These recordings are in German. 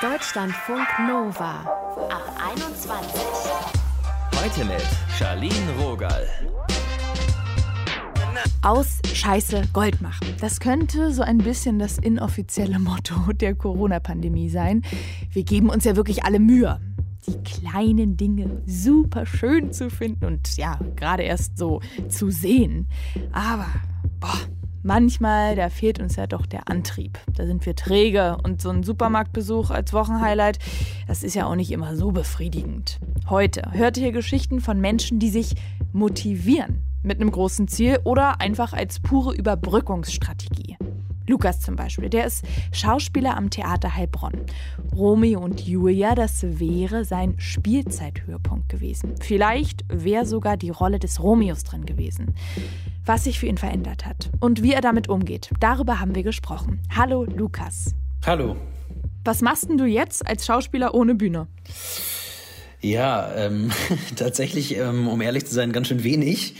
Deutschlandfunk Nova ab 21. Heute mit Charlene Rogal. Aus Scheiße Gold machen. Das könnte so ein bisschen das inoffizielle Motto der Corona-Pandemie sein. Wir geben uns ja wirklich alle Mühe, die kleinen Dinge super schön zu finden und ja, gerade erst so zu sehen. Aber, boah, manchmal, da fehlt uns ja doch der Antrieb. Da sind wir träge und so ein Supermarktbesuch als Wochenhighlight, das ist ja auch nicht immer so befriedigend. Heute hört ihr Geschichten von Menschen, die sich motivieren mit einem großen Ziel oder einfach als pure Überbrückungsstrategie. Lukas zum Beispiel, der ist Schauspieler am Theater Heilbronn. Romeo und Julia, das wäre sein Spielzeithöhepunkt gewesen. Vielleicht wäre sogar die Rolle des Romeos drin gewesen. Was sich für ihn verändert hat und wie er damit umgeht, darüber haben wir gesprochen. Hallo Lukas. Hallo. Was machst denn du jetzt als Schauspieler ohne Bühne? Ja, ähm, tatsächlich, ähm, um ehrlich zu sein, ganz schön wenig.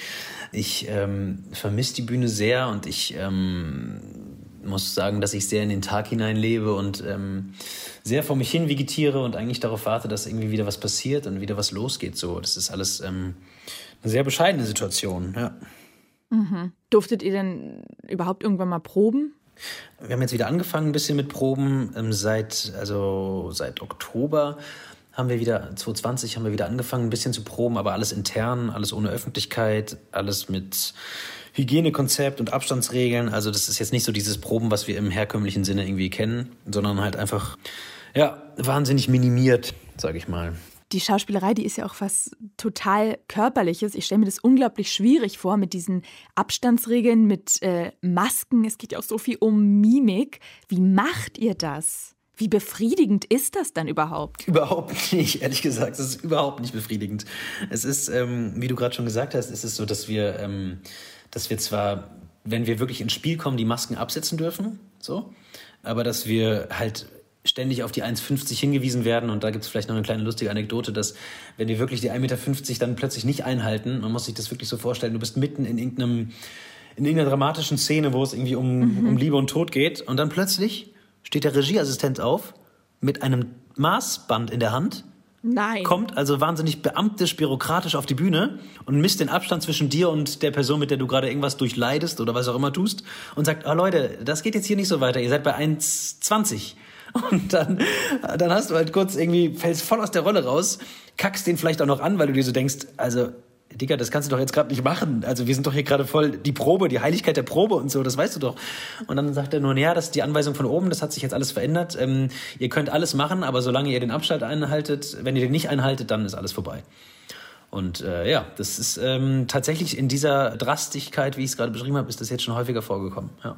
Ich ähm, vermisse die Bühne sehr und ich ähm, muss sagen, dass ich sehr in den Tag hineinlebe und ähm, sehr vor mich hin vegetiere und eigentlich darauf warte, dass irgendwie wieder was passiert und wieder was losgeht. So, das ist alles ähm, eine sehr bescheidene Situation. Ja. Mhm. Durftet ihr denn überhaupt irgendwann mal proben? Wir haben jetzt wieder angefangen ein bisschen mit Proben ähm, seit also seit Oktober haben wir wieder 2020 haben wir wieder angefangen ein bisschen zu proben, aber alles intern, alles ohne Öffentlichkeit, alles mit Hygienekonzept und Abstandsregeln. Also das ist jetzt nicht so dieses Proben, was wir im herkömmlichen Sinne irgendwie kennen, sondern halt einfach, ja, wahnsinnig minimiert, sage ich mal. Die Schauspielerei, die ist ja auch was total Körperliches. Ich stelle mir das unglaublich schwierig vor mit diesen Abstandsregeln, mit äh, Masken. Es geht ja auch so viel um Mimik. Wie macht ihr das? Wie befriedigend ist das dann überhaupt? Überhaupt nicht, ehrlich gesagt. Es ist überhaupt nicht befriedigend. Es ist, ähm, wie du gerade schon gesagt hast, ist es so, dass wir ähm, dass wir zwar, wenn wir wirklich ins Spiel kommen, die Masken absetzen dürfen, so, aber dass wir halt ständig auf die 1,50 hingewiesen werden. Und da gibt es vielleicht noch eine kleine lustige Anekdote, dass wenn wir wirklich die 1,50 Meter dann plötzlich nicht einhalten, man muss sich das wirklich so vorstellen, du bist mitten in irgendeinem, in irgendeiner dramatischen Szene, wo es irgendwie um, mhm. um Liebe und Tod geht. Und dann plötzlich steht der Regieassistent auf mit einem Maßband in der Hand Nein. Kommt also wahnsinnig beamtisch, bürokratisch auf die Bühne und misst den Abstand zwischen dir und der Person, mit der du gerade irgendwas durchleidest oder was auch immer tust und sagt, oh Leute, das geht jetzt hier nicht so weiter, ihr seid bei 1,20. Und dann, dann hast du halt kurz irgendwie, fällst voll aus der Rolle raus, kackst den vielleicht auch noch an, weil du dir so denkst, also Digga, das kannst du doch jetzt gerade nicht machen. Also wir sind doch hier gerade voll die Probe, die Heiligkeit der Probe und so, das weißt du doch. Und dann sagt er nur, ja, das ist die Anweisung von oben, das hat sich jetzt alles verändert. Ähm, ihr könnt alles machen, aber solange ihr den Abstand einhaltet, wenn ihr den nicht einhaltet, dann ist alles vorbei. Und äh, ja, das ist ähm, tatsächlich in dieser Drastigkeit, wie ich es gerade beschrieben habe, ist das jetzt schon häufiger vorgekommen. Ja.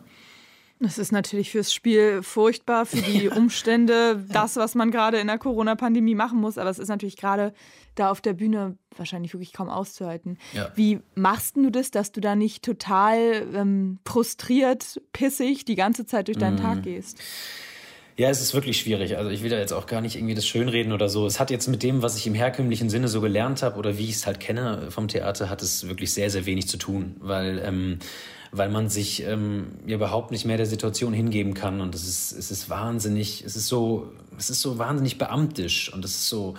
Das ist natürlich fürs Spiel furchtbar, für die Umstände, das, was man gerade in der Corona-Pandemie machen muss. Aber es ist natürlich gerade da auf der Bühne wahrscheinlich wirklich kaum auszuhalten. Ja. Wie machst du das, dass du da nicht total ähm, frustriert, pissig die ganze Zeit durch deinen mm. Tag gehst? Ja, es ist wirklich schwierig. Also ich will da jetzt auch gar nicht irgendwie das schönreden oder so. Es hat jetzt mit dem, was ich im herkömmlichen Sinne so gelernt habe oder wie ich es halt kenne vom Theater, hat es wirklich sehr, sehr wenig zu tun, weil ähm, weil man sich ähm, ja überhaupt nicht mehr der Situation hingeben kann. Und es ist, es ist wahnsinnig, es ist so, es ist so wahnsinnig beamtisch und es ist so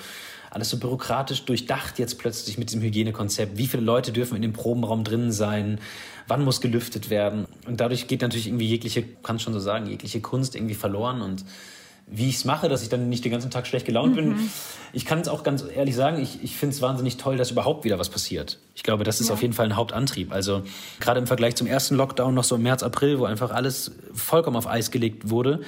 alles so bürokratisch durchdacht jetzt plötzlich mit diesem Hygienekonzept. Wie viele Leute dürfen in dem Probenraum drin sein? Wann muss gelüftet werden? Und dadurch geht natürlich irgendwie jegliche, kann schon so sagen, jegliche Kunst irgendwie verloren und wie ich es mache, dass ich dann nicht den ganzen Tag schlecht gelaunt bin. Mhm. Ich kann es auch ganz ehrlich sagen, ich, ich finde es wahnsinnig toll, dass überhaupt wieder was passiert. Ich glaube, das ist ja. auf jeden Fall ein Hauptantrieb. Also gerade im Vergleich zum ersten Lockdown noch so im März, April, wo einfach alles vollkommen auf Eis gelegt wurde,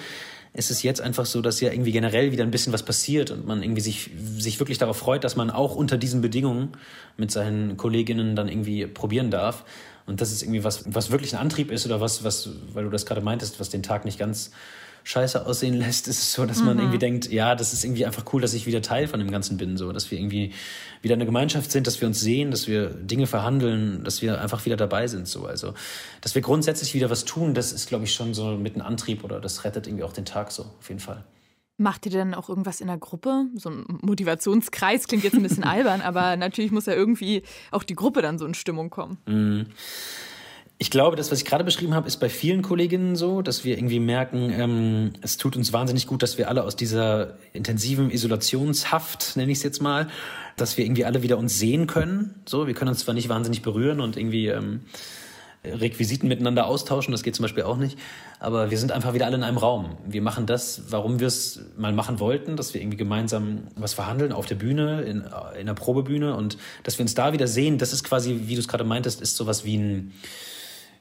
ist es jetzt einfach so, dass ja irgendwie generell wieder ein bisschen was passiert und man irgendwie sich, sich wirklich darauf freut, dass man auch unter diesen Bedingungen mit seinen Kolleginnen dann irgendwie probieren darf. Und das ist irgendwie was, was wirklich ein Antrieb ist oder was, was, weil du das gerade meintest, was den Tag nicht ganz scheiße aussehen lässt, ist es so, dass mhm. man irgendwie denkt, ja, das ist irgendwie einfach cool, dass ich wieder Teil von dem Ganzen bin, so, dass wir irgendwie wieder eine Gemeinschaft sind, dass wir uns sehen, dass wir Dinge verhandeln, dass wir einfach wieder dabei sind, so. Also, dass wir grundsätzlich wieder was tun, das ist, glaube ich, schon so mit einem Antrieb oder das rettet irgendwie auch den Tag so, auf jeden Fall. Macht ihr denn auch irgendwas in der Gruppe? So ein Motivationskreis klingt jetzt ein bisschen albern, aber natürlich muss ja irgendwie auch die Gruppe dann so in Stimmung kommen. Mhm Ich glaube, das, was ich gerade beschrieben habe, ist bei vielen Kolleginnen so, dass wir irgendwie merken, ähm, es tut uns wahnsinnig gut, dass wir alle aus dieser intensiven Isolationshaft, nenne ich es jetzt mal, dass wir irgendwie alle wieder uns sehen können. So, wir können uns zwar nicht wahnsinnig berühren und irgendwie ähm, Requisiten miteinander austauschen, das geht zum Beispiel auch nicht. Aber wir sind einfach wieder alle in einem Raum. Wir machen das, warum wir es mal machen wollten, dass wir irgendwie gemeinsam was verhandeln auf der Bühne, in, in der Probebühne und dass wir uns da wieder sehen, das ist quasi, wie du es gerade meintest, ist sowas wie ein,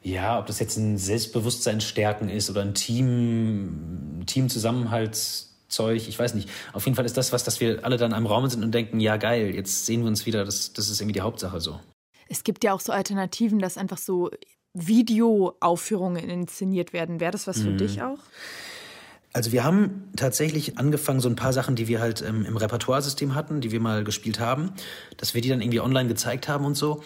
ja, ob das jetzt ein Selbstbewusstseinsstärken ist oder ein Team, Teamzusammenhaltszeug, ich weiß nicht. Auf jeden Fall ist das was, dass wir alle dann einem Raum sind und denken, ja geil, jetzt sehen wir uns wieder, das, das ist irgendwie die Hauptsache so. Es gibt ja auch so Alternativen, dass einfach so Videoaufführungen inszeniert werden. Wäre das was für mhm. dich auch? Also wir haben tatsächlich angefangen, so ein paar Sachen, die wir halt ähm, im Repertoiresystem hatten, die wir mal gespielt haben, dass wir die dann irgendwie online gezeigt haben und so.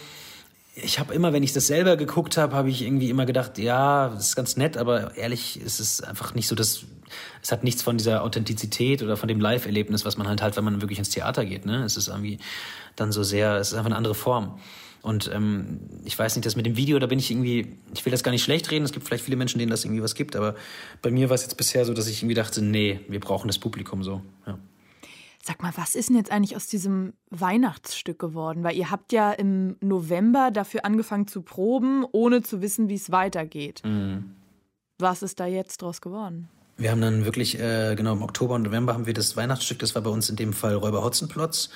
Ich habe immer, wenn ich das selber geguckt habe, habe ich irgendwie immer gedacht, ja, das ist ganz nett, aber ehrlich ist es einfach nicht so, dass es hat nichts von dieser Authentizität oder von dem Live-Erlebnis, was man halt hat, wenn man wirklich ins Theater geht. Ne? Es ist irgendwie dann so sehr, es ist einfach eine andere Form. Und ähm, ich weiß nicht, das mit dem Video, da bin ich irgendwie, ich will das gar nicht schlecht reden, es gibt vielleicht viele Menschen, denen das irgendwie was gibt, aber bei mir war es jetzt bisher so, dass ich irgendwie dachte, nee, wir brauchen das Publikum so. Ja. Sag mal, was ist denn jetzt eigentlich aus diesem Weihnachtsstück geworden? Weil ihr habt ja im November dafür angefangen zu proben, ohne zu wissen, wie es weitergeht. Mhm. Was ist da jetzt draus geworden? Wir haben dann wirklich, äh, genau, im Oktober und November haben wir das Weihnachtsstück, das war bei uns in dem Fall Räuber Hotzenplotz.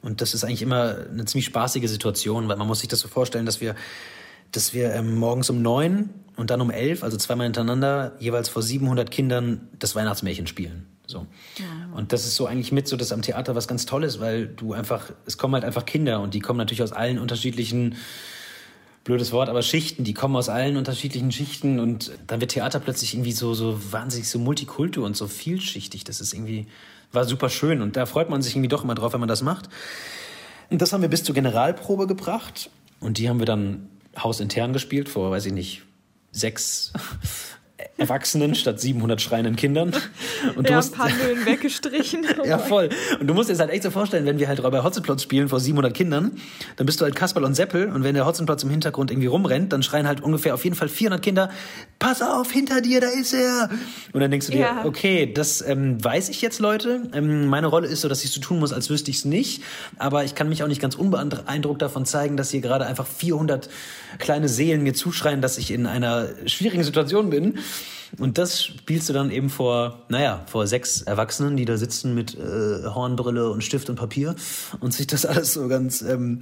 Und das ist eigentlich immer eine ziemlich spaßige Situation, weil man muss sich das so vorstellen, dass wir, dass wir ähm, morgens um neun und dann um elf, also zweimal hintereinander, jeweils vor 700 Kindern das Weihnachtsmärchen spielen. So. Und das ist so eigentlich mit so das am Theater was ganz Tolles, weil du einfach, es kommen halt einfach Kinder und die kommen natürlich aus allen unterschiedlichen blödes Wort, aber Schichten, die kommen aus allen unterschiedlichen Schichten und dann wird Theater plötzlich irgendwie so, so wahnsinnig so multikultur und so vielschichtig. Das ist irgendwie, war super schön und da freut man sich irgendwie doch immer drauf, wenn man das macht. Und das haben wir bis zur Generalprobe gebracht und die haben wir dann hausintern gespielt vor, weiß ich nicht, sechs Erwachsenen statt 700 schreienden Kindern. Und du ja, musst, ein paar Nullen weggestrichen. Oh ja, voll. Und du musst dir das halt echt so vorstellen, wenn wir halt bei Hotzenplotz spielen vor 700 Kindern, dann bist du halt Kasperl und Seppel und wenn der Hotzenplotz im Hintergrund irgendwie rumrennt, dann schreien halt ungefähr auf jeden Fall 400 Kinder, pass auf, hinter dir, da ist er. Und dann denkst du dir, ja. okay, das ähm, weiß ich jetzt, Leute. Ähm, meine Rolle ist so, dass ich so tun muss, als wüsste ich es nicht. Aber ich kann mich auch nicht ganz unbeeindruckt davon zeigen, dass hier gerade einfach 400 kleine Seelen mir zuschreien, dass ich in einer schwierigen Situation bin. Und das spielst du dann eben vor, naja, vor sechs Erwachsenen, die da sitzen mit äh, Hornbrille und Stift und Papier und sich das alles so ganz, ähm,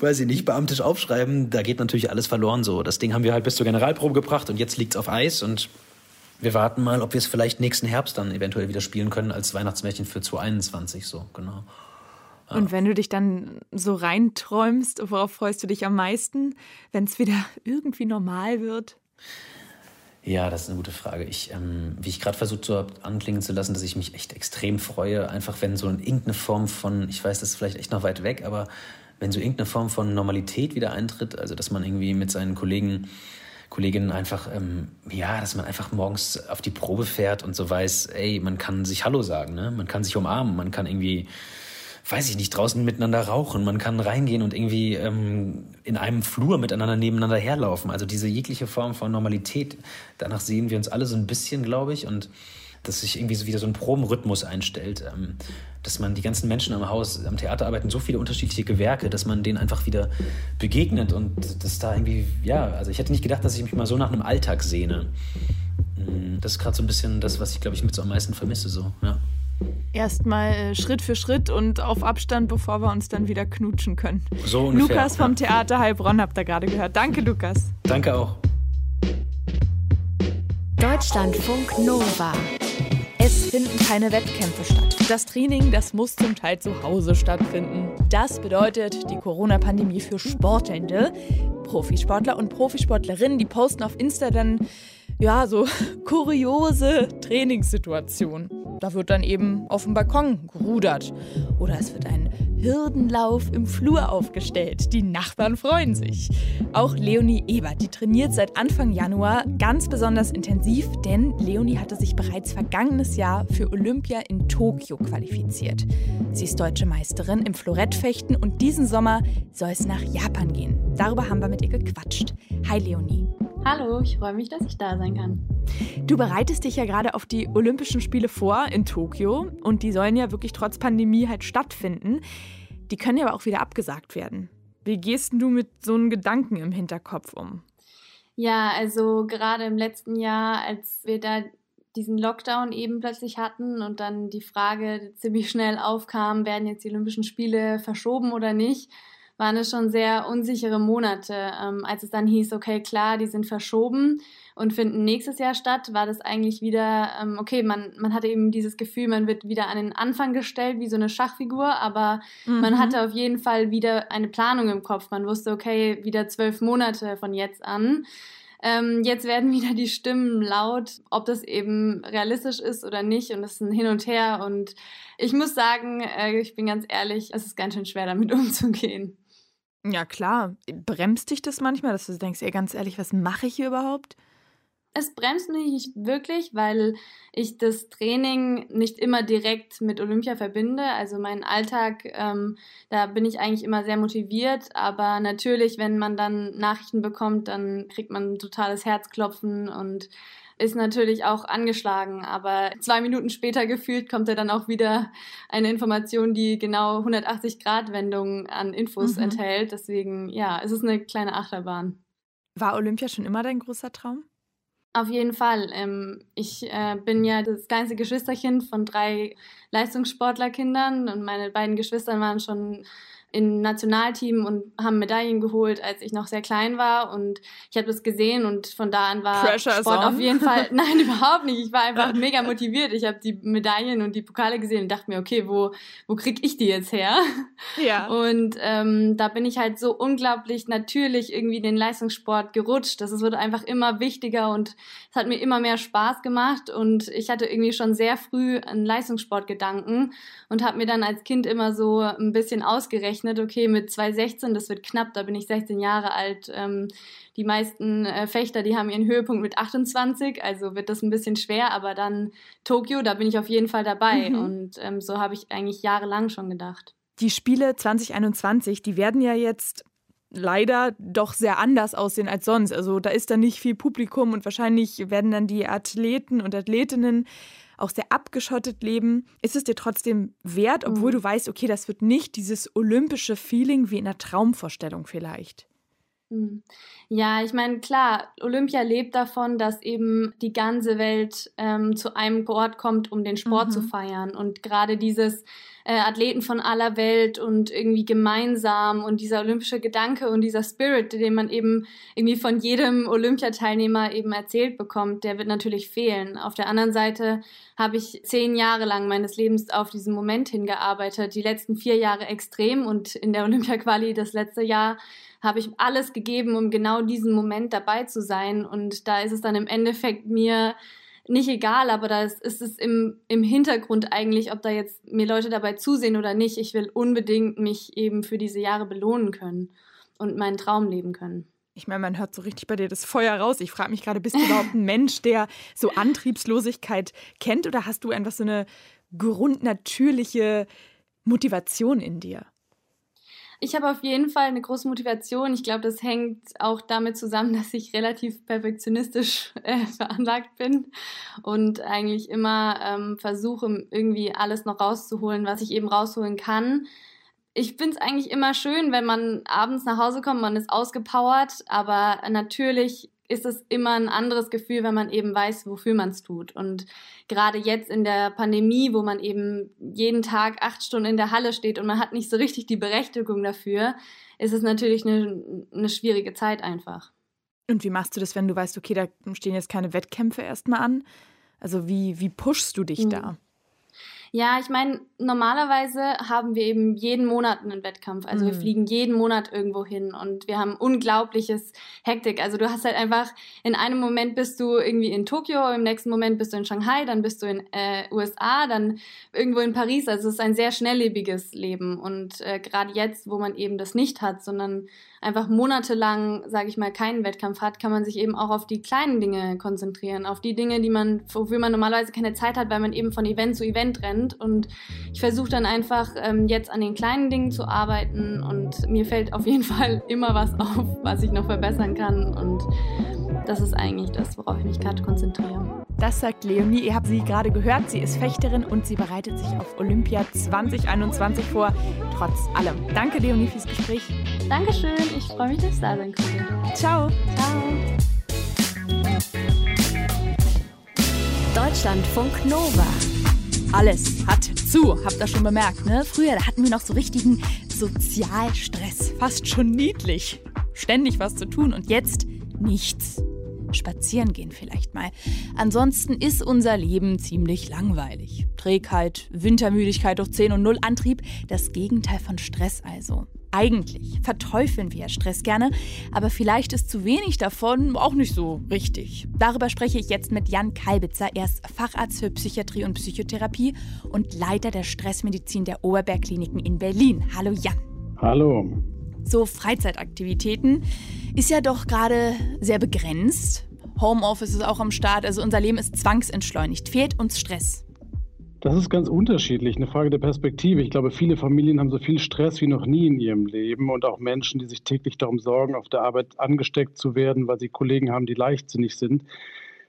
weiß ich nicht, beamtisch aufschreiben. Da geht natürlich alles verloren so. Das Ding haben wir halt bis zur Generalprobe gebracht und jetzt liegt's auf Eis und wir warten mal, ob wir es vielleicht nächsten Herbst dann eventuell wieder spielen können als Weihnachtsmärchen für 2021, so, genau. Und wenn du dich dann so reinträumst, worauf freust du dich am meisten, wenn es wieder irgendwie normal wird? Ja, das ist eine gute Frage. Ich, ähm, wie ich gerade versucht habe anklingen zu lassen, dass ich mich echt extrem freue, einfach wenn so irgendeine Form von, ich weiß, das ist vielleicht echt noch weit weg, aber wenn so irgendeine Form von Normalität wieder eintritt, also dass man irgendwie mit seinen Kollegen, Kolleginnen einfach, ähm, ja, dass man einfach morgens auf die Probe fährt und so weiß, ey, man kann sich Hallo sagen, ne? Man kann sich umarmen, man kann irgendwie weiß ich nicht, draußen miteinander rauchen. Man kann reingehen und irgendwie ähm, in einem Flur miteinander nebeneinander herlaufen. Also diese jegliche Form von Normalität, danach sehen wir uns alle so ein bisschen, glaube ich. Und dass sich irgendwie so wieder so ein Probenrhythmus einstellt. Ähm, dass man die ganzen Menschen am Haus, am Theater arbeiten so viele unterschiedliche Gewerke, dass man denen einfach wieder begegnet und dass da irgendwie, ja, also ich hätte nicht gedacht, dass ich mich mal so nach einem Alltag sehne. Mm, das ist gerade so ein bisschen das, was ich, glaube ich, mit so am meisten vermisse, so, ja. Erstmal äh, Schritt für Schritt und auf Abstand, bevor wir uns dann wieder knutschen können. So ungefähr. Lukas vom Theater Heilbronn habt ihr gerade gehört. Danke, Lukas. Danke auch. Deutschlandfunk Nova. Es finden keine Wettkämpfe statt. Das Training, das muss zum Teil zu Hause stattfinden. Das bedeutet die Corona-Pandemie für Sportelnde. Profisportler und Profisportlerinnen, die posten auf Insta dann ja, so kuriose Trainingssituationen. Da wird dann eben auf dem Balkon gerudert. Oder es wird ein Hürdenlauf im Flur aufgestellt. Die Nachbarn freuen sich. Auch Leonie Ebert, die trainiert seit Anfang Januar ganz besonders intensiv, denn Leonie hatte sich bereits vergangenes Jahr für Olympia in Tokio qualifiziert. Sie ist deutsche Meisterin im Florettfechten und diesen Sommer soll es nach Japan gehen. Darüber haben wir mit ihr gequatscht. Hi Leonie. Hallo, ich freue mich, dass ich da sein kann. Du bereitest dich ja gerade auf die Olympischen Spiele vor in Tokio und die sollen ja wirklich trotz Pandemie halt stattfinden. Die können ja aber auch wieder abgesagt werden. Wie gehst du mit so einem Gedanken im Hinterkopf um? Ja, also gerade im letzten Jahr, als wir da diesen Lockdown eben plötzlich hatten und dann die Frage ziemlich schnell aufkam, werden jetzt die Olympischen Spiele verschoben oder nicht, waren es schon sehr unsichere Monate. Ähm, als es dann hieß, okay, klar, die sind verschoben und finden nächstes Jahr statt, war das eigentlich wieder, ähm, okay, man, man hatte eben dieses Gefühl, man wird wieder an den Anfang gestellt, wie so eine Schachfigur, aber mhm. man hatte auf jeden Fall wieder eine Planung im Kopf. Man wusste, okay, wieder zwölf Monate von jetzt an. Ähm, jetzt werden wieder die Stimmen laut, ob das eben realistisch ist oder nicht. Und es ist ein Hin und Her. Und ich muss sagen, äh, ich bin ganz ehrlich, es ist ganz schön schwer, damit umzugehen. Ja, klar. Bremst dich das manchmal, dass du denkst, ey, ganz ehrlich, was mache ich hier überhaupt? Es bremst mich wirklich, weil ich das Training nicht immer direkt mit Olympia verbinde. Also mein Alltag, ähm, da bin ich eigentlich immer sehr motiviert. Aber natürlich, wenn man dann Nachrichten bekommt, dann kriegt man ein totales Herzklopfen und ist natürlich auch angeschlagen, aber zwei Minuten später gefühlt kommt ja dann auch wieder eine Information, die genau 180 Grad Wendungen an Infos mhm. enthält. Deswegen, ja, es ist eine kleine Achterbahn. War Olympia schon immer dein großer Traum? Auf jeden Fall. Ähm, ich äh, bin ja das kleinste Geschwisterchen von drei Leistungssportlerkindern und meine beiden Geschwister waren schon im Nationalteam und haben Medaillen geholt, als ich noch sehr klein war. Und ich habe das gesehen und von da an war Pressure Sport auf jeden Fall. Nein, überhaupt nicht. Ich war einfach mega motiviert. Ich habe die Medaillen und die Pokale gesehen und dachte mir, okay, wo, wo krieg ich die jetzt her? Ja. Und ähm, da bin ich halt so unglaublich natürlich irgendwie in den Leistungssport gerutscht. Das wurde einfach immer wichtiger und es hat mir immer mehr Spaß gemacht. Und ich hatte irgendwie schon sehr früh einen Leistungssportgedanken und habe mir dann als Kind immer so ein bisschen ausgerechnet, gerechnet, okay, mit 2,16, das wird knapp, da bin ich 16 Jahre alt. Ähm, die meisten äh, Fechter, die haben ihren Höhepunkt mit 28, also wird das ein bisschen schwer, aber dann Tokio, da bin ich auf jeden Fall dabei. Mhm. Und ähm, so habe ich eigentlich jahrelang schon gedacht. Die Spiele 2021, die werden ja jetzt leider doch sehr anders aussehen als sonst. Also da ist dann nicht viel Publikum und wahrscheinlich werden dann die Athleten und Athletinnen auch sehr abgeschottet leben, ist es dir trotzdem wert, obwohl mhm. du weißt, okay, das wird nicht dieses olympische Feeling wie in einer Traumvorstellung vielleicht. Mhm. Ja, ich meine, klar, Olympia lebt davon, dass eben die ganze Welt ähm, zu einem Ort kommt, um den Sport mhm. zu feiern. Und gerade dieses äh, Athleten von aller Welt und irgendwie gemeinsam und dieser olympische Gedanke und dieser Spirit, den man eben irgendwie von jedem Olympiateilnehmer eben erzählt bekommt, der wird natürlich fehlen. Auf der anderen Seite habe ich zehn Jahre lang meines Lebens auf diesen Moment hingearbeitet, die letzten vier Jahre extrem und in der Olympia-Quali das letzte Jahr habe ich alles gegeben, um genau diesen Moment dabei zu sein. Und da ist es dann im Endeffekt mir nicht egal, aber da ist, es im, im Hintergrund eigentlich, ob da jetzt mir Leute dabei zusehen oder nicht. Ich will unbedingt mich eben für diese Jahre belohnen können und meinen Traum leben können. Ich meine, man hört so richtig bei dir das Feuer raus. Ich frage mich gerade, bist du überhaupt ein Mensch, der so Antriebslosigkeit kennt oder hast du einfach so eine grundnatürliche Motivation in dir? Ich habe auf jeden Fall eine große Motivation. Ich glaube, das hängt auch damit zusammen, dass ich relativ perfektionistisch äh, veranlagt bin und eigentlich immer ähm, versuche, irgendwie alles noch rauszuholen, was ich eben rausholen kann. Ich finde es eigentlich immer schön, wenn man abends nach Hause kommt, man ist ausgepowert, aber natürlich ist es immer ein anderes Gefühl, wenn man eben weiß, wofür man es tut. Und gerade jetzt in der Pandemie, wo man eben jeden Tag acht Stunden in der Halle steht und man hat nicht so richtig die Berechtigung dafür, ist es natürlich eine, eine schwierige Zeit einfach. Und wie machst du das, wenn du weißt, okay, da stehen jetzt keine Wettkämpfe erstmal an? Also wie, wie pushst du dich mhm. da? Ja, ich meine, normalerweise haben wir eben jeden Monat einen Wettkampf. Also mhm. wir fliegen jeden Monat irgendwo hin und wir haben unglaubliches Hektik. Also du hast halt einfach, in einem Moment bist du irgendwie in Tokio, im nächsten Moment bist du in Shanghai, dann bist du in äh, USA, dann irgendwo in Paris. Also es ist ein sehr schnelllebiges Leben. Und äh, gerade jetzt, wo man eben das nicht hat, sondern einfach monatelang, sage ich mal, keinen Wettkampf hat, kann man sich eben auch auf die kleinen Dinge konzentrieren, auf die Dinge, die man, wofür man normalerweise keine Zeit hat, weil man eben von Event zu Event rennt. Und ich versuche dann einfach ähm, jetzt an den kleinen Dingen zu arbeiten und mir fällt auf jeden Fall immer was auf, was ich noch verbessern kann. Und das ist eigentlich das, worauf ich mich gerade konzentriere. Das sagt Leonie. Ihr habt sie gerade gehört. Sie ist Fechterin und sie bereitet sich auf Olympia 2021 vor. Trotz allem. Danke, Leonie, fürs Gespräch. Dankeschön. Ich freue mich, dass ich da sein konnte. Ciao. Ciao. Deutschlandfunk Nova. Alles hat zu, habt ihr schon bemerkt, ne? Früher, da hatten wir noch so richtigen Sozialstress. Fast schon niedlich. Ständig was zu tun und jetzt nichts. Spazieren gehen vielleicht mal. Ansonsten ist unser Leben ziemlich langweilig. Trägheit, Wintermüdigkeit durch 10 und 0 Antrieb, das Gegenteil von Stress also. Eigentlich verteufeln wir Stress gerne, aber vielleicht ist zu wenig davon auch nicht so richtig. Darüber spreche ich jetzt mit Jan Kalbitzer. Er ist Facharzt für Psychiatrie und Psychotherapie und Leiter der Stressmedizin der Oberbergkliniken in Berlin. Hallo Jan. Hallo. So Freizeitaktivitäten ist ja doch gerade sehr begrenzt. Homeoffice ist auch am Start, also unser Leben ist zwangsentschleunigt. Fehlt uns Stress? Das ist ganz unterschiedlich, eine Frage der Perspektive. Ich glaube, viele Familien haben so viel Stress wie noch nie in ihrem Leben und auch Menschen, die sich täglich darum sorgen, auf der Arbeit angesteckt zu werden, weil sie Kollegen haben, die leichtsinnig sind.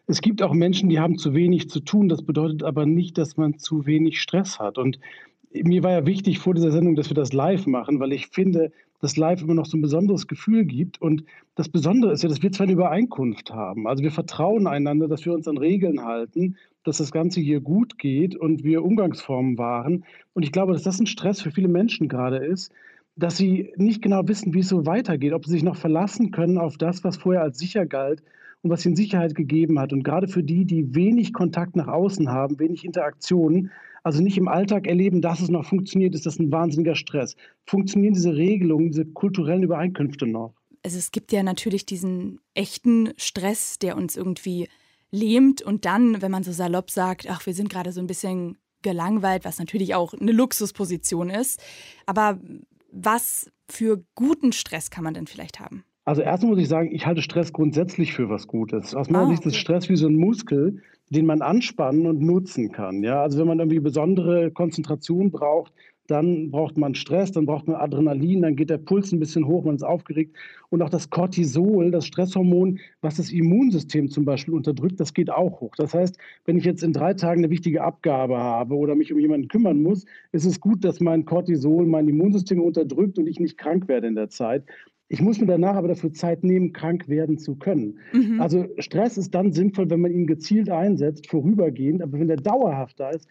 Es gibt auch Menschen, die haben zu wenig zu tun. Das bedeutet aber nicht, dass man zu wenig Stress hat. Und mir war ja wichtig vor dieser Sendung, dass wir das live machen, weil ich finde, dass live immer noch so ein besonderes Gefühl gibt. Und das Besondere ist ja, dass wir zwar eine Übereinkunft haben. Also wir vertrauen einander, dass wir uns an Regeln halten dass das Ganze hier gut geht und wir Umgangsformen wahren. Und ich glaube, dass das ein Stress für viele Menschen gerade ist, dass sie nicht genau wissen, wie es so weitergeht, ob sie sich noch verlassen können auf das, was vorher als sicher galt und was ihnen Sicherheit gegeben hat. Und gerade für die, die wenig Kontakt nach außen haben, wenig Interaktionen, also nicht im Alltag erleben, dass es noch funktioniert, ist das ein wahnsinniger Stress. Funktionieren diese Regelungen, diese kulturellen Übereinkünfte noch? Also es gibt ja natürlich diesen echten Stress, der uns irgendwie lähmt und dann, wenn man so salopp sagt, ach, wir sind gerade so ein bisschen gelangweilt, was natürlich auch eine Luxusposition ist. Aber was für guten Stress kann man denn vielleicht haben? Also erstmal muss ich sagen, ich halte Stress grundsätzlich für was Gutes. Aus meiner ah, Sicht ist Stress wie so ein Muskel, den man anspannen und nutzen kann. Ja, also wenn man irgendwie besondere Konzentration braucht, dann braucht man Stress, dann braucht man Adrenalin, dann geht der Puls ein bisschen hoch, man ist aufgeregt. Und auch das Cortisol, das Stresshormon, was das Immunsystem zum Beispiel unterdrückt, das geht auch hoch. Das heißt, wenn ich jetzt in drei Tagen eine wichtige Abgabe habe oder mich um jemanden kümmern muss, ist es gut, dass mein Cortisol mein Immunsystem unterdrückt und ich nicht krank werde in der Zeit. Ich muss mir danach aber dafür Zeit nehmen, krank werden zu können. Mhm. Also Stress ist dann sinnvoll, wenn man ihn gezielt einsetzt, vorübergehend. Aber wenn der dauerhaft da ist,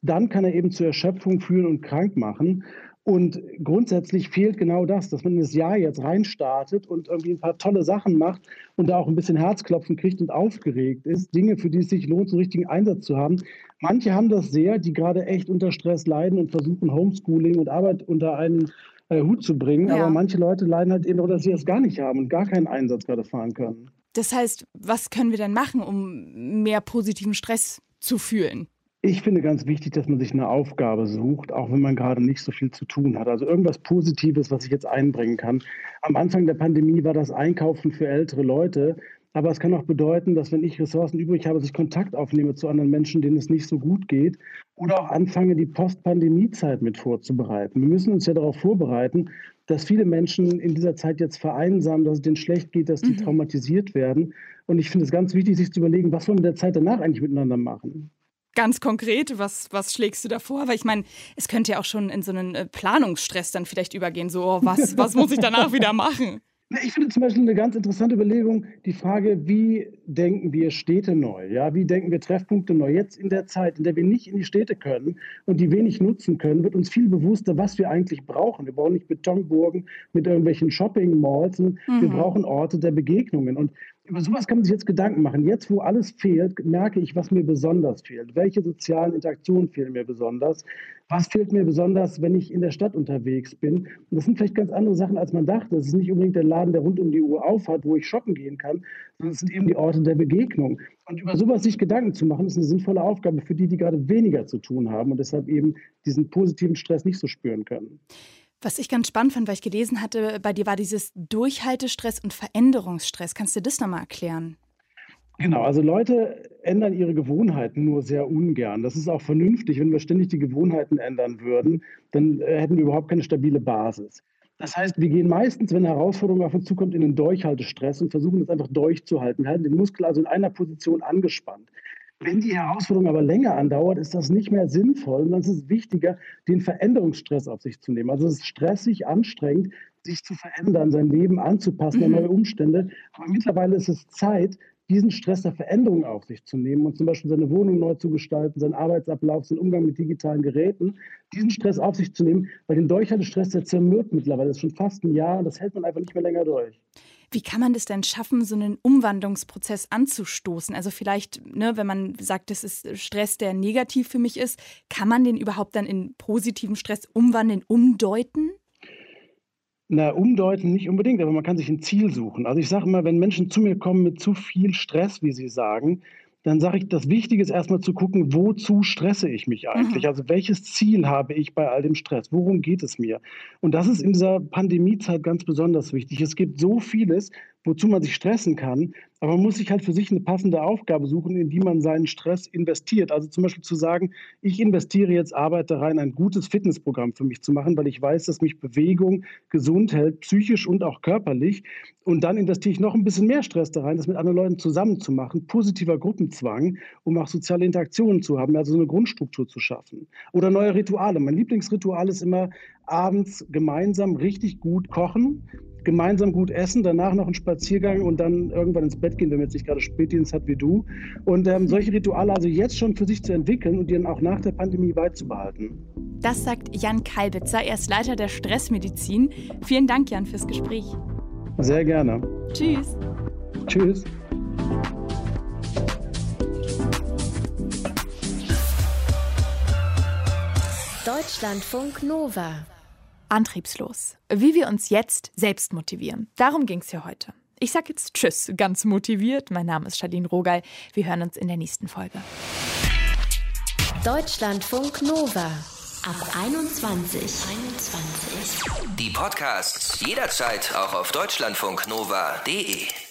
dann kann er eben zur Erschöpfung führen und krank machen. Und grundsätzlich fehlt genau das, dass man in das Jahr jetzt reinstartet und irgendwie ein paar tolle Sachen macht und da auch ein bisschen Herzklopfen kriegt und aufgeregt ist. Dinge, für die es sich lohnt, so einen richtigen Einsatz zu haben. Manche haben das sehr, die gerade echt unter Stress leiden und versuchen, Homeschooling und Arbeit unter einen äh, Hut zu bringen. Ja. Aber manche Leute leiden halt eben, dass sie das gar nicht haben und gar keinen Einsatz gerade fahren können. Das heißt, was können wir denn machen, um mehr positiven Stress zu fühlen? Ich finde ganz wichtig, dass man sich eine Aufgabe sucht, auch wenn man gerade nicht so viel zu tun hat. Also irgendwas Positives, was ich jetzt einbringen kann. Am Anfang der Pandemie war das Einkaufen für ältere Leute. Aber es kann auch bedeuten, dass wenn ich Ressourcen übrig habe, dass ich Kontakt aufnehme zu anderen Menschen, denen es nicht so gut geht. Oder auch anfange, die Post-Pandemie-Zeit mit vorzubereiten. Wir müssen uns ja darauf vorbereiten, dass viele Menschen in dieser Zeit jetzt vereinsamen, dass es denen schlecht geht, dass die mhm. traumatisiert werden. Und ich finde es ganz wichtig, sich zu überlegen, was wollen wir in der Zeit danach eigentlich miteinander machen ganz konkret, was, was schlägst du da vor? Weil ich meine, es könnte ja auch schon in so einen äh, Planungsstress dann vielleicht übergehen. So, oh, was, was muss ich danach wieder machen? Ich finde zum Beispiel eine ganz interessante Überlegung die Frage, wie denken wir Städte neu? Ja, wie denken wir Treffpunkte neu? Jetzt in der Zeit, in der wir nicht in die Städte können und die wenig nutzen können, wird uns viel bewusster, was wir eigentlich brauchen. Wir brauchen nicht Betonburgen mit irgendwelchen Shopping-Malls, mhm. wir brauchen Orte der Begegnungen. Und über sowas kann man sich jetzt Gedanken machen. Jetzt, wo alles fehlt, merke ich, was mir besonders fehlt. Welche sozialen Interaktionen fehlen mir besonders? Was fehlt mir besonders, wenn ich in der Stadt unterwegs bin? Und das sind vielleicht ganz andere Sachen, als man dachte. Es ist nicht unbedingt der Laden, der rund um die Uhr aufhat, wo ich shoppen gehen kann, sondern es sind eben die Orte der Begegnung. Und über sowas sich Gedanken zu machen, ist eine sinnvolle Aufgabe für die, die gerade weniger zu tun haben und deshalb eben diesen positiven Stress nicht so spüren können. Was ich ganz spannend fand, weil ich gelesen hatte, bei dir war dieses Durchhaltestress und Veränderungsstress. Kannst du das nochmal erklären? Genau, also Leute ändern ihre Gewohnheiten nur sehr ungern. Das ist auch vernünftig. Wenn wir ständig die Gewohnheiten ändern würden, dann äh, hätten wir überhaupt keine stabile Basis. Das heißt, wir gehen meistens, wenn eine Herausforderung auf uns zukommt, in den Durchhaltestress und versuchen das einfach durchzuhalten. Wir halten den Muskel also in einer Position angespannt. Wenn die Herausforderung aber länger andauert, ist das nicht mehr sinnvoll. Und dann ist es wichtiger, den Veränderungsstress auf sich zu nehmen. Also es ist stressig, anstrengend, sich zu verändern, sein Leben anzupassen an mhm. neue Umstände. Aber mittlerweile ist es Zeit, diesen Stress der Veränderung auf sich zu nehmen und zum Beispiel seine Wohnung neu zu gestalten, seinen Arbeitsablauf, seinen Umgang mit digitalen Geräten, diesen Stress auf sich zu nehmen, weil den Durchhaltestress, der zermürbt mittlerweile, das ist schon fast ein Jahr und das hält man einfach nicht mehr länger durch. Wie kann man das denn schaffen, so einen Umwandlungsprozess anzustoßen? Also vielleicht, ne, wenn man sagt, das ist Stress, der negativ für mich ist, kann man den überhaupt dann in positiven Stress umwandeln, umdeuten? Na, umdeuten nicht unbedingt, aber man kann sich ein Ziel suchen. Also ich sage immer, wenn Menschen zu mir kommen mit zu viel Stress, wie sie sagen, dann sage ich, das Wichtige ist erstmal zu gucken, wozu stresse ich mich eigentlich? Mhm. Also welches Ziel habe ich bei all dem Stress? Worum geht es mir? Und das ist in dieser Pandemiezeit ganz besonders wichtig. Es gibt so vieles, wozu man sich stressen kann, aber man muss sich halt für sich eine passende Aufgabe suchen, in die man seinen Stress investiert. Also zum Beispiel zu sagen, ich investiere jetzt Arbeit da rein, ein gutes Fitnessprogramm für mich zu machen, weil ich weiß, dass mich Bewegung gesund hält, psychisch und auch körperlich. Und dann investiere ich noch ein bisschen mehr Stress da rein, das mit anderen Leuten zusammen zu machen, positiver Gruppenzwang, um auch soziale Interaktionen zu haben, also so eine Grundstruktur zu schaffen. Oder neue Rituale. Mein Lieblingsritual ist immer abends gemeinsam richtig gut kochen gemeinsam gut essen, danach noch einen Spaziergang und dann irgendwann ins Bett gehen, wenn man jetzt nicht gerade Spätdienst hat wie du. Und ähm, solche Rituale also jetzt schon für sich zu entwickeln und die dann auch nach der Pandemie beizubehalten. Das sagt Jan Kalbitzer, er ist Leiter der Stressmedizin. Vielen Dank, Jan, fürs Gespräch. Sehr gerne. Tschüss. Tschüss. Deutschlandfunk Nova antriebslos. Wie wir uns jetzt selbst motivieren. Darum ging es hier heute. Ich sage jetzt Tschüss, ganz motiviert. Mein Name ist Charlene Rogal. Wir hören uns in der nächsten Folge. Deutschlandfunk Nova. Ab 21. 21. Die Podcasts jederzeit auch auf deutschlandfunknova.de.